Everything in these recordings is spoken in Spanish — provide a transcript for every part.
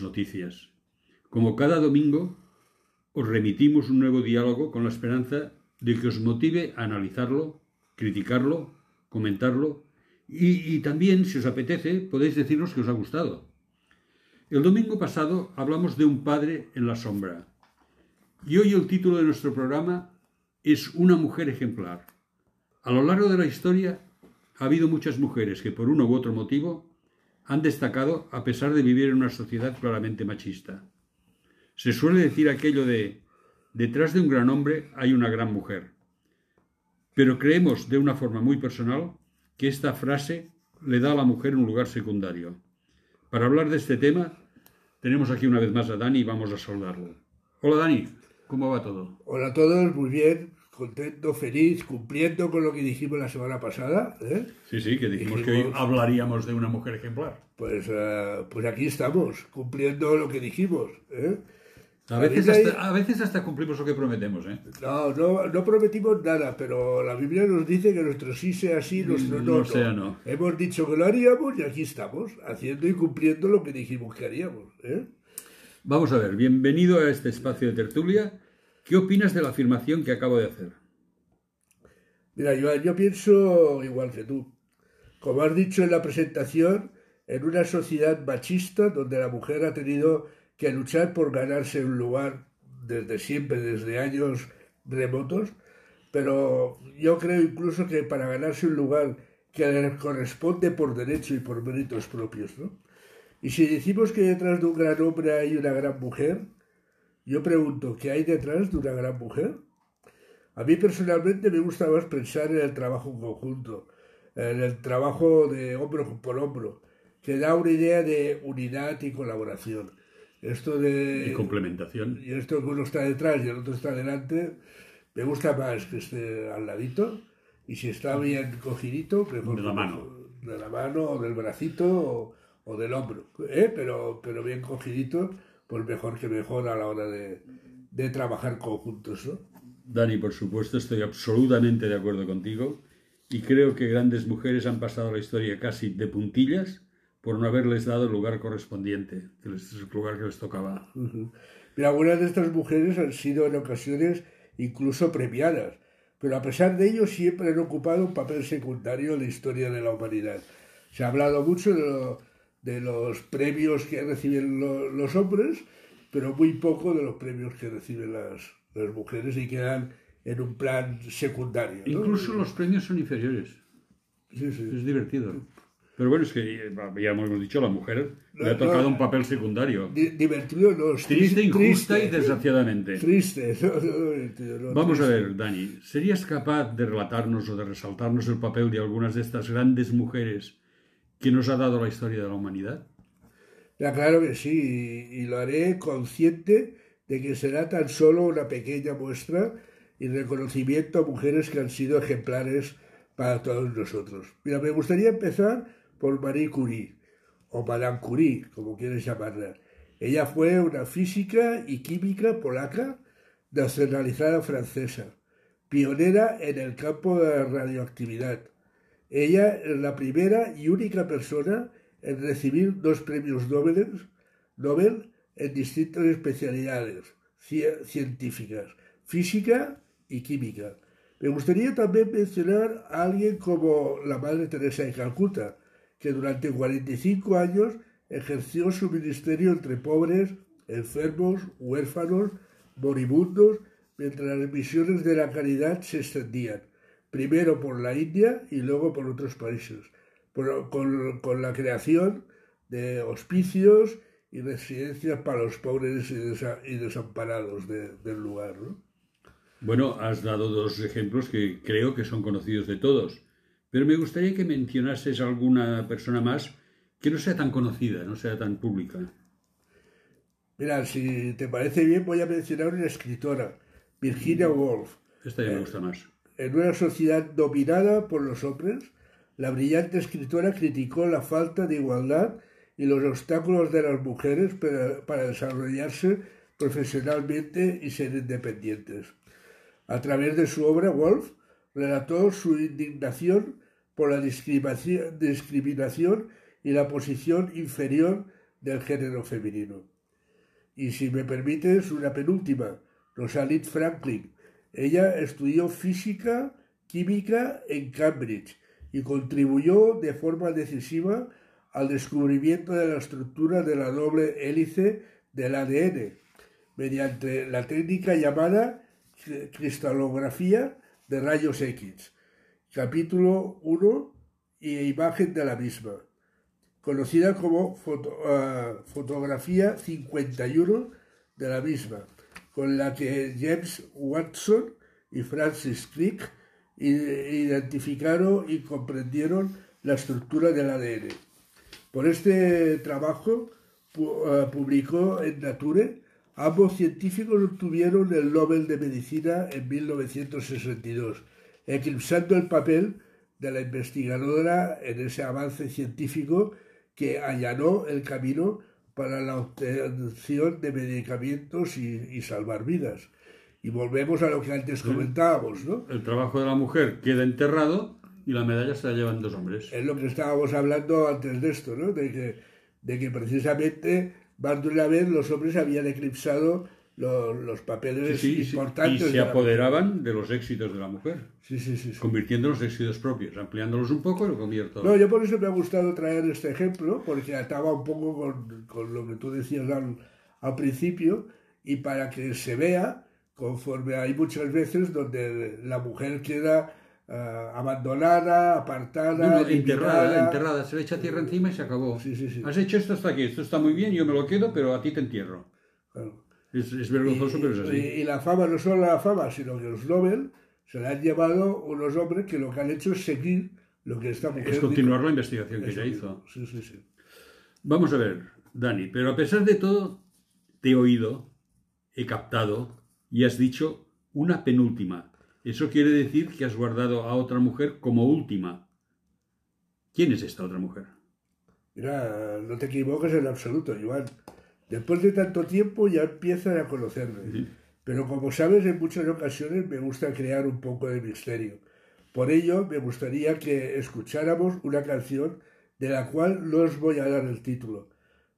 Noticias. Como cada domingo, os remitimos un nuevo diálogo con la esperanza de que os motive a analizarlo, criticarlo, comentarlo y, también, si os apetece, podéis decirnos que os ha gustado. El domingo pasado hablamos de un padre en la sombra y hoy el título de nuestro programa es Una mujer ejemplar. A lo largo de la historia ha habido muchas mujeres que por uno u otro motivo han destacado a pesar de vivir en una sociedad claramente machista. Se suele decir aquello de detrás de un gran hombre hay una gran mujer. Pero creemos de una forma muy personal que esta frase le da a la mujer un lugar secundario. Para hablar de este tema, tenemos aquí una vez más a Dani y vamos a saludarlo. Hola Dani, ¿cómo va todo? Hola a todos, muy bien, contento, feliz, cumpliendo con lo que dijimos la semana pasada. ¿eh? Sí, sí, que dijimos, que hoy hablaríamos de una mujer ejemplar. Pues, uh, pues aquí estamos, cumpliendo lo que dijimos. ¿eh? A veces, hasta, a veces hasta cumplimos lo que prometemos, ¿eh? No, no, no prometimos nada, pero la Biblia nos dice que nuestro sí sea sí, nuestro no, no. Sea no. Hemos dicho que lo haríamos y aquí estamos, haciendo y cumpliendo lo que dijimos que haríamos. ¿eh? Vamos a ver, bienvenido a este espacio de tertulia. ¿Qué opinas de la afirmación que acabo de hacer? Mira, yo, yo pienso igual que tú. Como has dicho en la presentación, en una sociedad machista donde la mujer ha tenido que luchar por ganarse un lugar desde siempre, desde años remotos, pero yo creo incluso que para ganarse un lugar que le corresponde por derecho y por méritos propios, ¿no? Y si decimos que detrás de un gran hombre hay una gran mujer, yo pregunto, ¿qué hay detrás de una gran mujer? A mí personalmente me gusta más pensar en el trabajo en conjunto, en el trabajo de hombro por hombro, que da una idea de unidad y colaboración. Esto de... Y complementación. Y esto que uno está detrás y el otro está delante, me gusta más que esté al ladito. Y si está bien cogidito, mejor. De la mano. De la mano, o del bracito, o, del hombro. ¿eh? Pero, pero bien cogidito, pues mejor que mejor a la hora de, de trabajar conjuntos, ¿no? Dani, por supuesto, estoy absolutamente de acuerdo contigo. Y creo que grandes mujeres han pasado la historia casi de puntillas por no haberles dado el lugar correspondiente, que es el lugar que les tocaba. Pero algunas de estas mujeres han sido en ocasiones incluso premiadas, pero a pesar de ello siempre han ocupado un papel secundario en la historia de la humanidad. Se ha hablado mucho de, los premios que reciben los hombres, pero muy poco de los premios que reciben las, mujeres y quedan en un plan secundario. Incluso los premios son inferiores. Sí, sí. Es divertido. Pero bueno, es que ya hemos dicho, la mujer le ha tocado un papel secundario. divertido, no. Triste, injusta y desgraciadamente. Triste. Vamos a ver, Dani, ¿serías capaz de relatarnos o de resaltarnos el papel de algunas de estas grandes mujeres que nos ha dado la historia de la humanidad? Claro que sí, y lo haré consciente de que será tan solo una pequeña muestra y reconocimiento a mujeres que han sido ejemplares para todos nosotros. Mira, me gustaría empezar por Marie Curie, o Madame Curie, como quieres llamarla. Ella fue una física y química polaca nacionalizada francesa, pionera en el campo de la radioactividad. Ella es la primera y única persona en recibir dos premios Nobel, en distintas especialidades científicas, física y química. Me gustaría también mencionar a alguien como la Madre Teresa de Calcuta, que durante 45 años ejerció su ministerio entre pobres, enfermos, huérfanos, moribundos, mientras las misiones de la caridad se extendían, primero por la India y luego por otros países, con, la creación de hospicios y residencias para los pobres y, desamparados del lugar. Bueno, has dado dos ejemplos que creo que son conocidos de todos. Pero me gustaría que mencionases alguna persona más que no sea tan conocida, no sea tan pública. Mira, si te parece bien, voy a mencionar una escritora, Virginia Woolf. Esta ya me gusta más. En una sociedad dominada por los hombres, la brillante escritora criticó la falta de igualdad y los obstáculos de las mujeres para, desarrollarse profesionalmente y ser independientes. A través de su obra, Woolf relató su indignación por la discriminación y la posición inferior del género femenino. Y si me permites, una penúltima, Rosalind Franklin. Ella estudió física, química en Cambridge y contribuyó de forma decisiva al descubrimiento de la estructura de la doble hélice del ADN mediante la técnica llamada cristalografía de rayos X, capítulo 1 y imagen de la misma, conocida como ah, fotografía 51 de la misma, con la que James Watson y Francis Crick identificaron y comprendieron la estructura del ADN. Por este trabajo ah, publicó en Nature Ambos científicos obtuvieron el Nobel de Medicina en 1962, eclipsando el papel de la investigadora en ese avance científico que allanó el camino para la obtención de medicamentos y, salvar vidas. Y volvemos a lo que antes comentábamos, ¿no? El trabajo de la mujer queda enterrado y la medalla se la llevan dos hombres. Es lo que estábamos hablando antes de esto, ¿no? De que, de que precisamente más de una vez los hombres habían eclipsado los, papeles importantes. Y se apoderaban de los éxitos de la mujer. Sí, sí, sí. Convirtiendo los éxitos propios, ampliándolos un poco y lo convierto. No, yo por eso me ha gustado traer este ejemplo, porque ataba un poco con, con lo que tú decías al, al principio, y para que se vea, conforme hay muchas veces donde la mujer queda uh, abandonada, apartada, no, enterrada, enterrada, se le echa tierra encima y se acabó. Sí, sí, sí. Has hecho esto hasta aquí, esto está muy bien, yo me lo quedo, pero a ti te entierro. Claro. Es, es vergonzoso, y, pero es así. Y, y, la fama, no solo la fama, sino que los Nobel se la han llevado unos hombres que lo que han hecho es seguir lo que esta mujer... Es continuar dijo. la investigación que ella hizo. Sí, sí, sí. Vamos a ver, Dani, pero a pesar de todo, te he oído, he captado y has dicho una penúltima, eso quiere decir que has guardado a otra mujer como última. ¿Quién es esta otra mujer? Mira, no te equivoques en absoluto, Iván. Después de tanto tiempo ya empiezan a conocerme. Sí. Pero como sabes, en muchas ocasiones me gusta crear un poco de misterio. Por ello, me gustaría que escucháramos una canción de la cual no os voy a dar el título.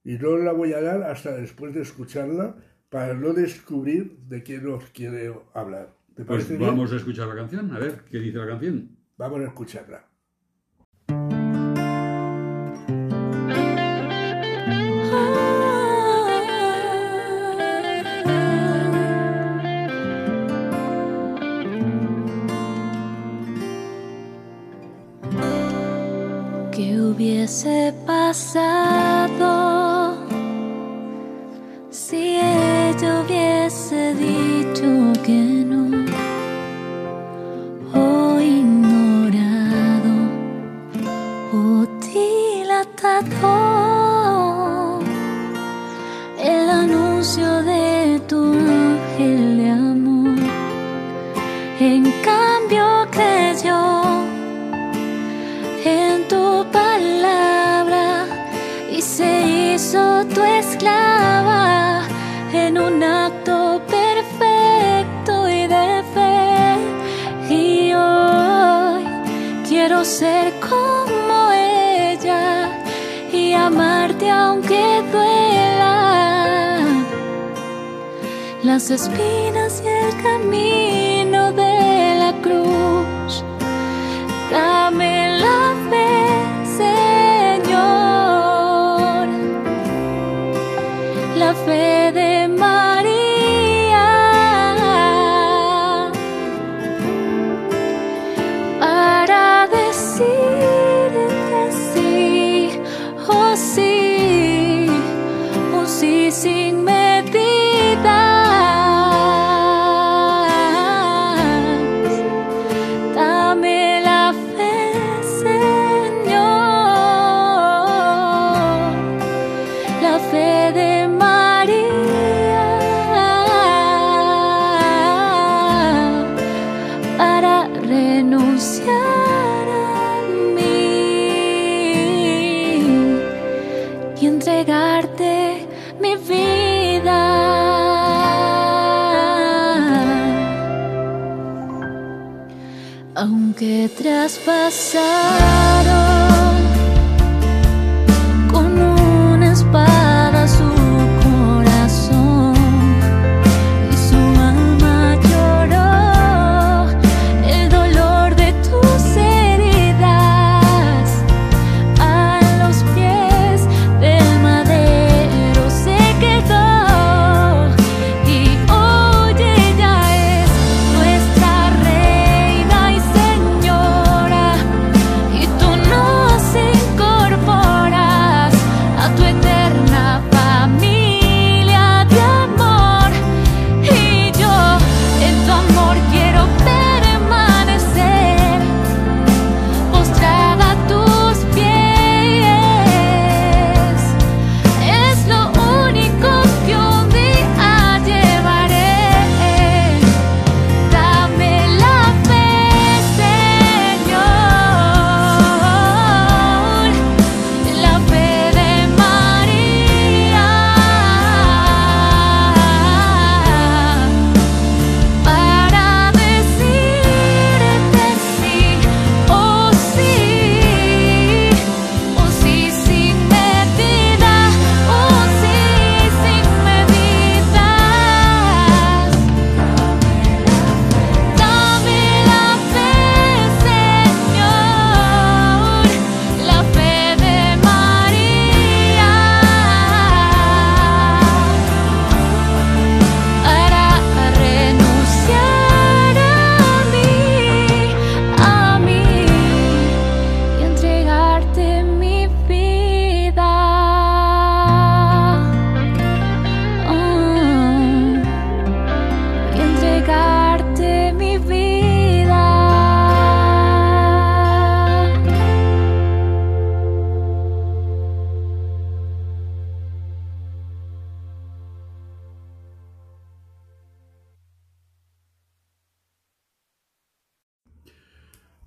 Y no la voy a dar hasta después de escucharla para no descubrir de quién os quiero hablar. pues vamos a escuchar la canción, a ver qué dice la canción. Vamos a escucharla. Hubiese pasado si ella hubiese dicho que no? O ignorado o dilatado hizo tu esclava en un acto perfecto y de fe. Y hoy quiero ser como ella y amarte aunque duela las espinas y el camino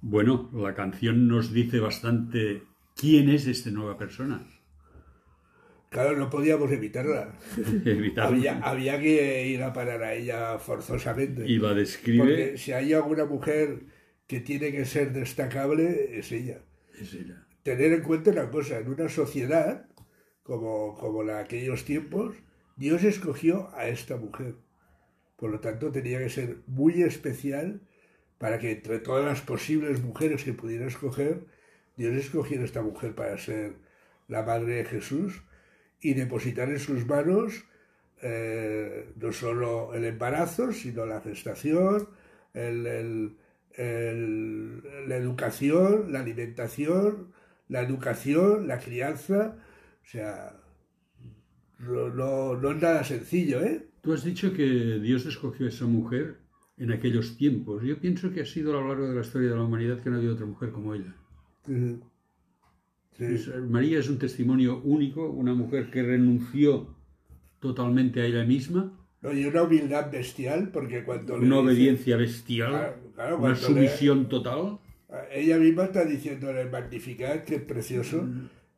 Bueno, la canción nos dice bastante quién es esta nueva persona. Claro, no podíamos evitarla. Había que ir a parar a ella forzosamente. Y la describe. Porque si hay alguna mujer que tiene que ser destacable, es ella. Es ella. Tener en cuenta una cosa, en una sociedad como, como la de aquellos tiempos, Dios escogió a esta mujer. Por lo tanto, tenía que ser muy especial para que entre todas las posibles mujeres que pudiera escoger, Dios escogiera esta mujer para ser la madre de Jesús y depositar en sus manos eh, no solo el embarazo, sino la gestación, el- la educación, la alimentación, la educación, la crianza. O sea, no, no es nada sencillo, ¿eh? Tú has dicho que Dios escogió a esa mujer en aquellos tiempos. Yo pienso que ha sido a lo largo de la historia de la humanidad que no ha habido otra mujer como ella. Sí. Es- María es un testimonio único, una mujer que renunció totalmente a ella misma, No, y una humildad bestial, porque cuando le una dice- obediencia bestial, Claro, claro, una cuando le- sumisión total. Ella misma está diciendo en el Magnificat, que es precioso,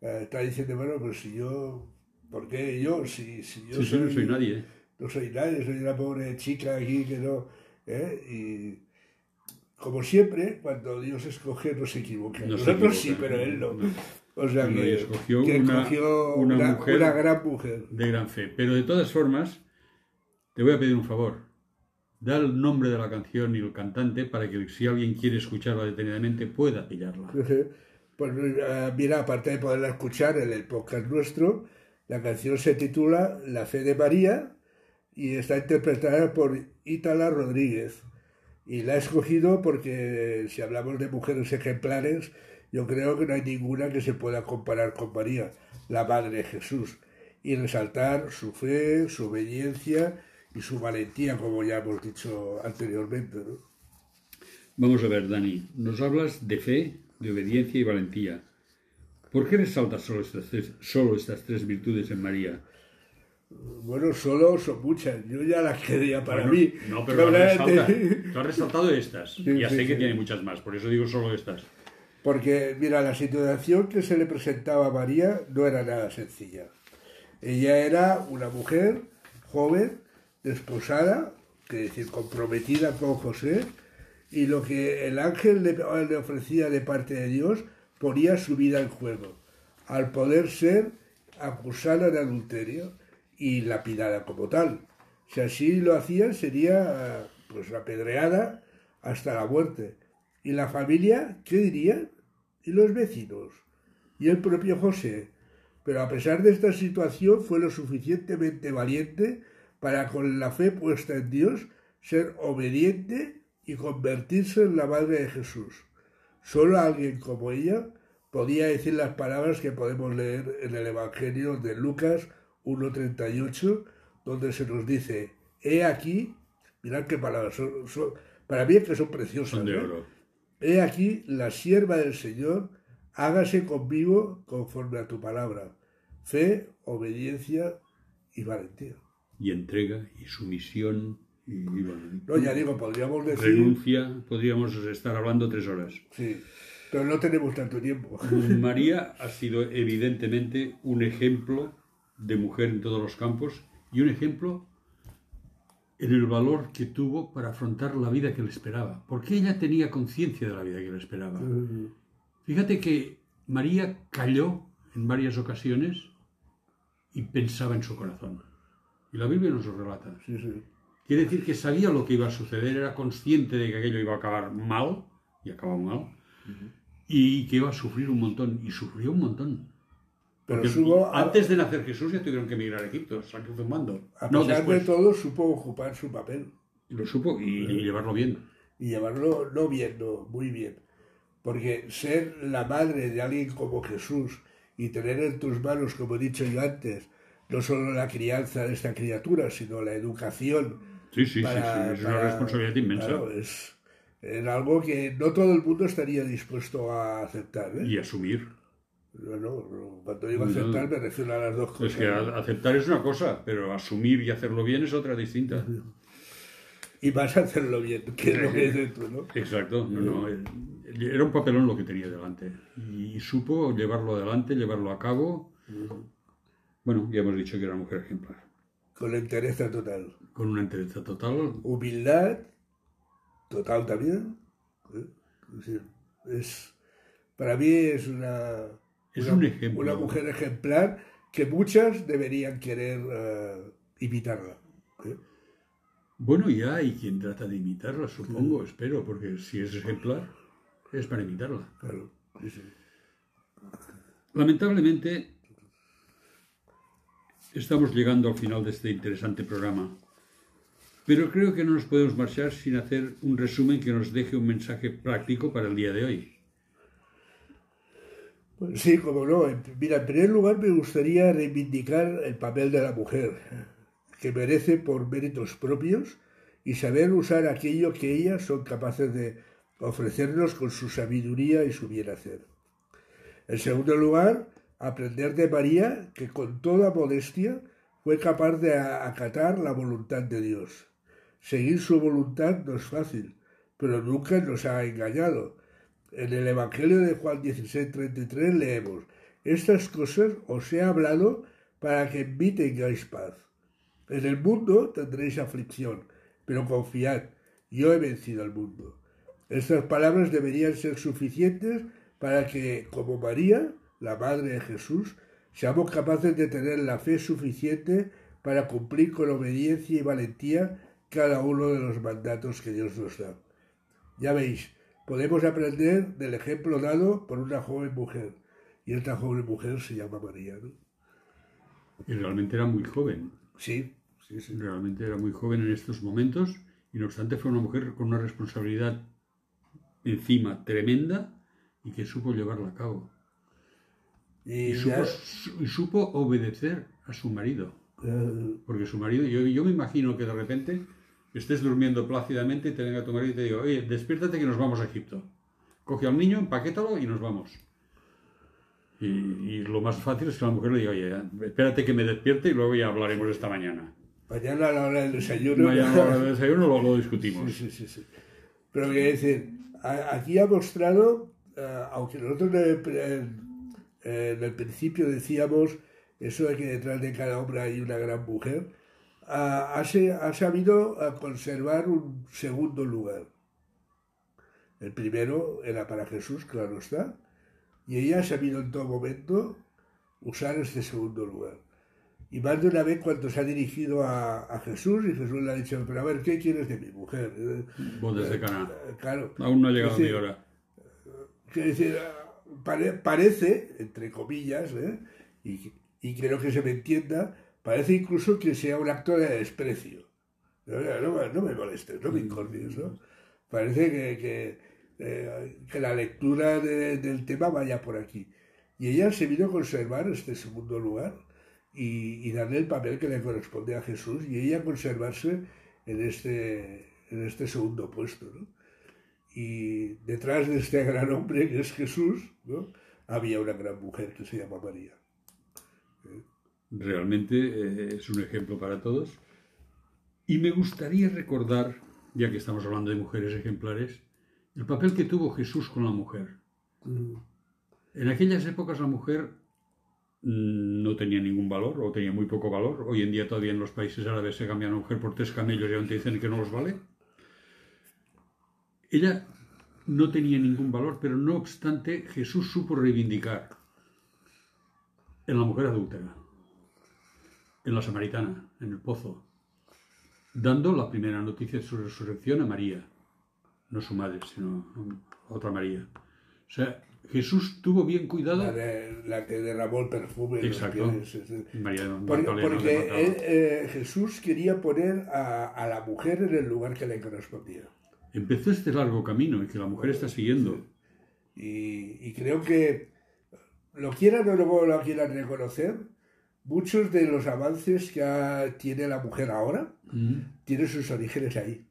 eh, está diciendo, bueno, pues si yo, ¿por qué yo? Si, si yo Sí, sí, no soy nadie. no soy nadie, soy una pobre chica aquí que no... ¿eh? Y como siempre, cuando Dios escoge no se equivoca. No se Nosotros sí, pero él no. O sea que, escogió que una- escogió una una, mujer- una gran mujer. de gran fe. Pero de todas formas, te voy a pedir un favor. Da el nombre de la canción y el cantante para que si alguien quiere escucharla detenidamente pueda pillarla. Pues mira, aparte de poderla escuchar en el podcast nuestro, la canción se titula La fe de María y está interpretada por Ítala Rodríguez. Y la he escogido porque si hablamos de mujeres ejemplares, yo creo que no hay ninguna que se pueda comparar con María, la Madre de Jesús, y resaltar su fe, su obediencia y su valentía, como ya hemos dicho anteriormente. Vamos a ver, Dani. Nos hablas de fe, de obediencia y valentía. ¿Por qué resaltas solo estas tres, solo estas tres virtudes en María? Bueno, solo son muchas. Yo ya las quería para Bueno, mí. No, pero las. Tú has resaltado estas. Sí, ya sí, sé que sí. tiene muchas más, por eso digo solo estas. Porque, mira, la situación que se le presentaba a María no era nada sencilla. Ella era una mujer joven, desposada, que decir, comprometida con José, y lo que el ángel le, le ofrecía de parte de Dios ponía su vida en juego, al poder ser acusada de adulterio y lapidada como tal. Si así lo hacían, sería pues apedreada hasta la muerte. ¿Y la familia qué dirían? ¿Y los vecinos? ¿Y el propio José? Pero a pesar de esta situación fue lo suficientemente valiente para con la fe puesta en Dios ser obediente y convertirse en la madre de Jesús. Solo alguien como ella podía decir las palabras que podemos leer en el Evangelio de Lucas 1.38, donde se nos dice, he aquí, mirad qué palabras, son, son- para mí es que son preciosas. Son de ¿eh? oro. He aquí la sierva del Señor, hágase conmigo conforme a tu palabra. Fe, obediencia y valentía. Y entrega, y sumisión, y, y bueno, No, ya digo, podríamos decir... renuncia. Podríamos estar hablando tres horas. Sí, pero no tenemos tanto tiempo. María ha sido evidentemente un ejemplo de mujer en todos los campos y un ejemplo en el valor que tuvo para afrontar la vida que le esperaba, porque ella tenía conciencia de la vida que le esperaba. Fíjate que María calló en varias ocasiones y pensaba en su corazón. Y la Biblia nos lo relata. Sí, sí. Quiere decir que sabía lo que iba a suceder, era consciente de que aquello iba a acabar mal, y acabó mal, y que iba a sufrir un montón, y sufrió un montón. Pero supo, antes de nacer Jesús ya tuvieron que emigrar a Egipto, San mando. a No, pesar después. de todo, supo ocupar su papel Lo supo y, y llevarlo bien. y llevarlo no bien, no, muy bien. Porque ser la madre de alguien como Jesús y tener en tus manos, como he dicho yo antes, no solo la crianza de esta criatura, sino la educación Sí, sí, para- sí, sí, es una responsabilidad inmensa. claro, es, es algo que no todo el mundo estaría dispuesto a aceptar. ¿eh? Y asumir. No, no, no, cuando digo aceptar me refiero a las dos cosas. Es que aceptar es una cosa, pero asumir y hacerlo bien es otra distinta. y vas a hacerlo bien, que es lo que dices tú, ¿no? Exacto, no, no, eh, era un papelón lo que tenía delante y supo llevarlo adelante, llevarlo a cabo. Bueno, ya hemos dicho que era una mujer ejemplar, Con la entereza total. con una entereza total. Humildad total también. ¿eh? Es es, para mí es una, Es una, un ejemplo. una mujer ejemplar que muchas deberían querer eh, imitarla. ¿eh? Bueno, ya hay quien trata de imitarla, supongo, espero, porque si es ejemplar, es para imitarla. Claro, sí, sí. Lamentablemente, estamos llegando al final de este interesante programa, pero creo que no nos podemos marchar sin hacer un resumen que nos deje un mensaje práctico para el día de hoy. Pues sí, como no. Mira, en primer lugar me gustaría reivindicar el papel de la mujer, que merece por méritos propios y saber usar aquello que ellas son capaces de ofrecernos con su sabiduría y su bien hacer. En segundo lugar, aprender de María, que con toda modestia fue capaz de acatar la voluntad de Dios. Seguir su voluntad no es fácil, pero nunca nos ha engañado. En el Evangelio de Juan 16:33 leemos, Estas cosas os he hablado para que en mí tengáis paz. En el mundo tendréis aflicción, pero confiad, yo he vencido al mundo. Estas palabras deberían ser suficientes para que, como María, la Madre de Jesús, seamos capaces de tener la fe suficiente para cumplir con obediencia y valentía cada uno de los mandatos que Dios nos da. Ya veis, podemos aprender del ejemplo dado por una joven mujer. Y esta joven mujer se llama María, ¿no? Y realmente era muy joven, Sí, sí, sí. realmente era muy joven en estos momentos, y no obstante fue una mujer con una responsabilidad encima tremenda y que supo llevarla a cabo. Y Y supo, ya- su- y supo obedecer a su marido. eh, Porque su marido, yo, yo me imagino que de repente estés durmiendo plácidamente y te venga tu marido y te diga, oye, despiértate que nos vamos a Egipto. Coge al niño, empaquétalo y nos vamos. Y, y lo más fácil es que la mujer le diga, oye, espérate que me despierte y luego ya hablaremos esta mañana. mañana a la hora del desayuno. Mañana a la hora del desayuno luego lo discutimos. Sí, sí, sí, sí. Pero quiero decir, aquí ha mostrado, eh, aunque nosotros en el, en- en el principio decíamos eso de que detrás de cada hombre hay una gran mujer, ha, sabido eh, conservar un segundo lugar. El primero era para Jesús, claro está, y ella ha sabido en todo momento usar este segundo lugar. Y más de una vez cuando se ha dirigido a, a Jesús y Jesús le ha dicho, pero a ver, ¿qué quieres de mi mujer? Eh, Bodes de Cana. eh, Claro. Aún no ha llegado Es mi decir, hora. Quiero decir, pare- parece, entre comillas, ¿eh? y, y creo que se me entienda, parece incluso que sea un acto de desprecio. No, no me- no me molestes, no me incordies, ¿no? Parece que, que, eh, que la lectura de- del tema vaya por aquí. Y ella ha sabido conservar este segundo lugar y, y darle el papel que le corresponde a Jesús y ella conservarse en este, en este segundo puesto, ¿no? Y detrás de este gran hombre que es Jesús, ¿no? había una gran mujer que se llama María. Realmente eh, es un ejemplo para todos. Y me gustaría recordar, ya que estamos hablando de mujeres ejemplares, el papel que tuvo Jesús con la mujer. En aquellas épocas la mujer mm, no tenía ningún valor o tenía muy poco valor. Hoy en día todavía en los países árabes se cambia a una mujer por tres camellos y aún te dicen que no los vale. Ella no tenía ningún valor, pero no obstante Jesús supo reivindicar en la mujer adúltera, en la samaritana, en el pozo, dando la primera noticia de su resurrección a María, no su madre, sino a otra María. O sea, Jesús tuvo bien cuidado. La, de- la que derramó el perfume. Exacto. pies, es decir, María porque él, eh, Jesús quería poner a, a la mujer en el lugar que le correspondía. Empezó este largo camino y que la mujer está siguiendo. Y, y creo que, lo quieran o no lo quieran reconocer, muchos de los avances que ha- tiene la mujer ahora Mm. tienen sus orígenes ahí.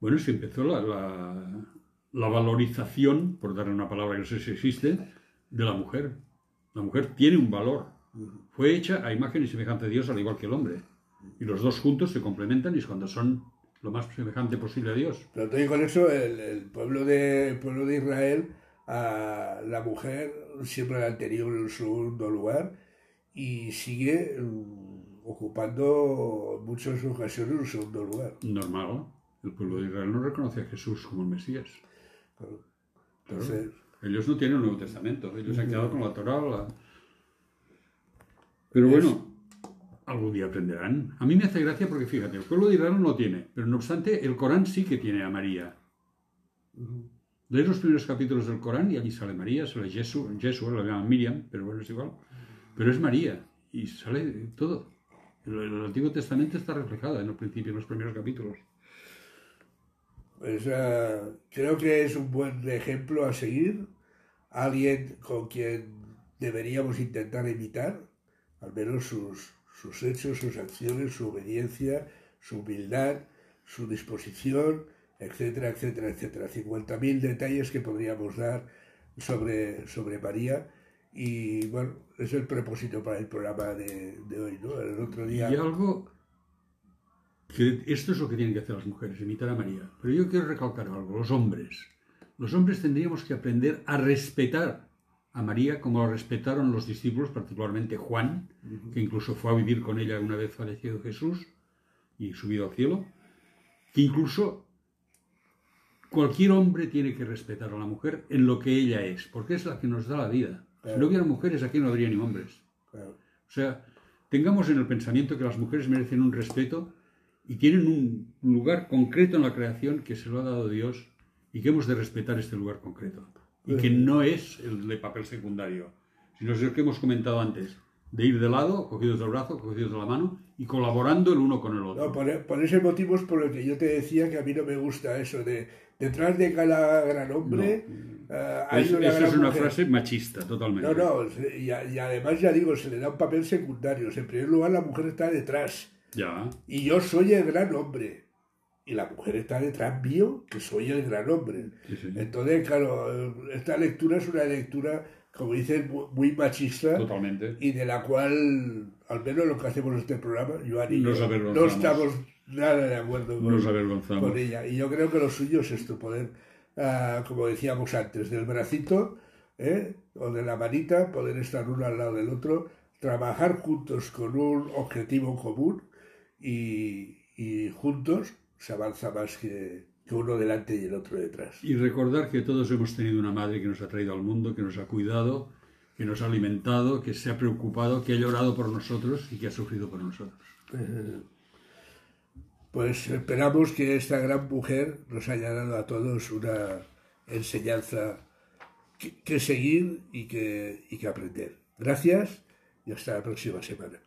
Bueno, se empezó la, la- la valorización, por darle una palabra que no sé si existe, de la mujer. La mujer tiene un valor. Fue hecha a imagen y semejanza de Dios al igual que el hombre. Y los dos juntos se complementan y es cuando son lo más semejante posible a Dios. Pero te digo con eso, el, el pueblo, de, el pueblo de Israel, a la mujer siempre la ha tenido en un segundo lugar y sigue mm, ocupando en muchas ocasiones un segundo lugar. Normal. El pueblo de Israel no reconoce a Jesús como el Mesías. Entonces, Ellos no tienen un Nuevo Testamento. Ellos se han quedado con la Torah. la- Pero bueno, algún día aprenderán. A mí me hace gracia porque, fíjate, el pueblo de Israel no lo tiene. Pero no obstante, el Corán sí que tiene a María. Lees los primeros capítulos del Corán y allí sale María, sale Jesús, Jesús, la llaman Miriam, pero bueno, es igual. Pero es María y sale todo. El, el Antiguo Testamento está reflejado en el principio, en los primeros capítulos. pues, ah, creo que es un buen ejemplo a seguir, alguien con quien deberíamos intentar imitar, al menos sus, sus hechos, sus acciones, su obediencia, su humildad, su disposición, etcétera, etcétera, etcétera. 50.000 detalles que podríamos dar sobre, sobre María. Y bueno, es el propósito para el programa de, de hoy, ¿no? El otro día. Y algo que esto es lo que tienen que hacer las mujeres, imitar a María. Pero yo quiero recalcar algo, los hombres. Los hombres tendríamos que aprender a respetar a María como lo respetaron los discípulos, particularmente Juan, que incluso fue a vivir con ella una vez fallecido Jesús y subido al cielo, que incluso cualquier hombre tiene que respetar a la mujer en lo que ella es, porque es la que nos da la vida. Si no hubiera mujeres, aquí no habría ni hombres. Claro. O sea, tengamos en el pensamiento que las mujeres merecen un respeto y tienen un lugar concreto en la creación que se lo ha dado Dios y que hemos de respetar este lugar concreto. Y que no es el de papel secundario, sino es el que hemos comentado antes, de ir de lado, cogidos del brazo, cogidos de la mano y colaborando el uno con el otro. No, por, por ese motivo es por el que yo te decía que a mí no me gusta eso de detrás de cada gran hombre eh, hay Es- una esa gran es una mujer. frase machista, totalmente. No, no, y, a- y además ya digo, se le da un papel secundario. En primer lugar, la mujer está detrás Ya, y yo soy el gran hombre. Y la mujer está detrás mío, que soy el gran hombre. sí, sí. Entonces, claro, esta lectura es una lectura, como dicen, mu- muy machista totalmente. y de la cual, al menos lo que hacemos en este programa, Joan y Nos yo, no estamos nada de acuerdo con, ella. Y yo creo que lo suyo es esto, poder, ah, como decíamos antes, del bracito ¿eh? o de la manita, poder estar uno al lado del otro, trabajar juntos con un objetivo común y, y juntos se avanza más que uno delante y el otro detrás. Y recordar que todos hemos tenido una madre que nos ha traído al mundo, que nos ha cuidado, que nos ha alimentado, que se ha preocupado, que ha llorado por nosotros y que ha sufrido por nosotros. Pues esperamos que esta gran mujer nos haya dado a todos una enseñanza que, que seguir y que, y que aprender. Gracias y hasta la próxima semana.